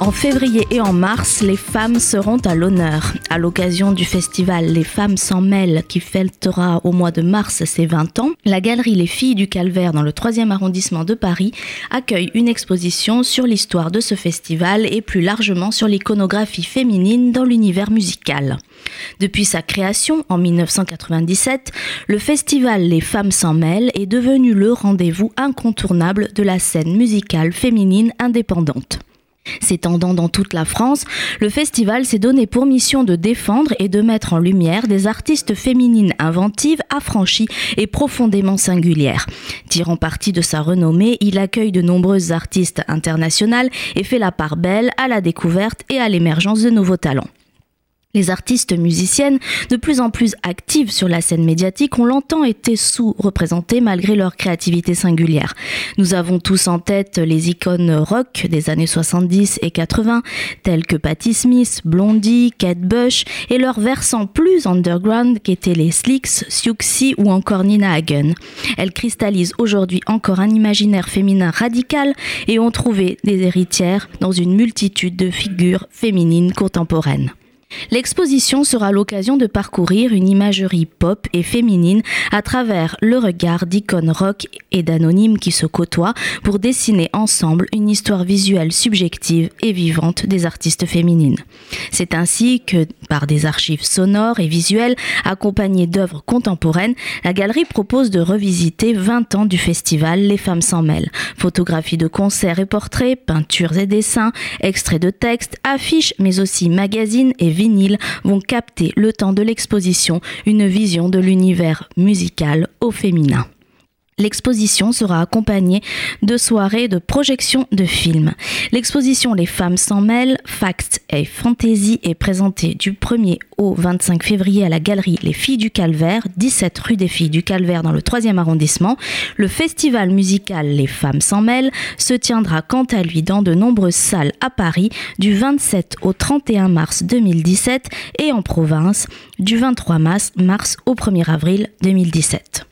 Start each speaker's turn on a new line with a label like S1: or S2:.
S1: En février et en mars, les femmes seront à l'honneur. À l'occasion du festival Les femmes s'en mêlent qui fêtera au mois de mars ses 20 ans, la galerie Les filles du Calvaire dans le 3e arrondissement de Paris accueille une exposition sur l'histoire de ce festival et plus largement sur l'iconographie féminine dans l'univers musical. Depuis sa création en 1997, le festival Les femmes s'en mêlent est devenu le rendez-vous incontournable de la scène musicale féminine indépendante. S'étendant dans toute la France, le festival s'est donné pour mission de défendre et de mettre en lumière des artistes féminines inventives, affranchies et profondément singulières. Tirant parti de sa renommée, il accueille de nombreuses artistes internationales et fait la part belle à la découverte et à l'émergence de nouveaux talents. Les artistes musiciennes, de plus en plus actives sur la scène médiatique, ont longtemps été sous-représentées malgré leur créativité singulière. Nous avons tous en tête les icônes rock des années 70 et 80, telles que Patti Smith, Blondie, Kate Bush, et leurs versants plus underground qu'étaient les Slicks, Siouxsie ou encore Nina Hagen. Elles cristallisent aujourd'hui encore un imaginaire féminin radical et ont trouvé des héritières dans une multitude de figures féminines contemporaines. L'exposition sera l'occasion de parcourir une imagerie pop et féminine à travers le regard d'icônes rock et d'anonymes qui se côtoient pour dessiner ensemble une histoire visuelle subjective et vivante des artistes féminines. C'est ainsi que, par des archives sonores et visuelles accompagnées d'œuvres contemporaines, la galerie propose de revisiter 20 ans du festival Les femmes s'en mêlent. Photographies de concerts et portraits, peintures et dessins, extraits de textes, affiches, mais aussi magazines et vinyles vont capter le temps de l'exposition une vision de l'univers musical au féminin. L'exposition sera accompagnée de soirées de projection de films. L'exposition Les femmes s'en mêlent, Facts et Fantasy est présentée du 1er au 25 février à la galerie Les Filles du Calvaire, 17 rue des Filles du Calvaire dans le 3e arrondissement. Le festival musical Les femmes s'en mêlent se tiendra quant à lui dans de nombreuses salles à Paris du 27 au 31 mars 2017 et en province du 23 mars, mars au 1er avril 2017.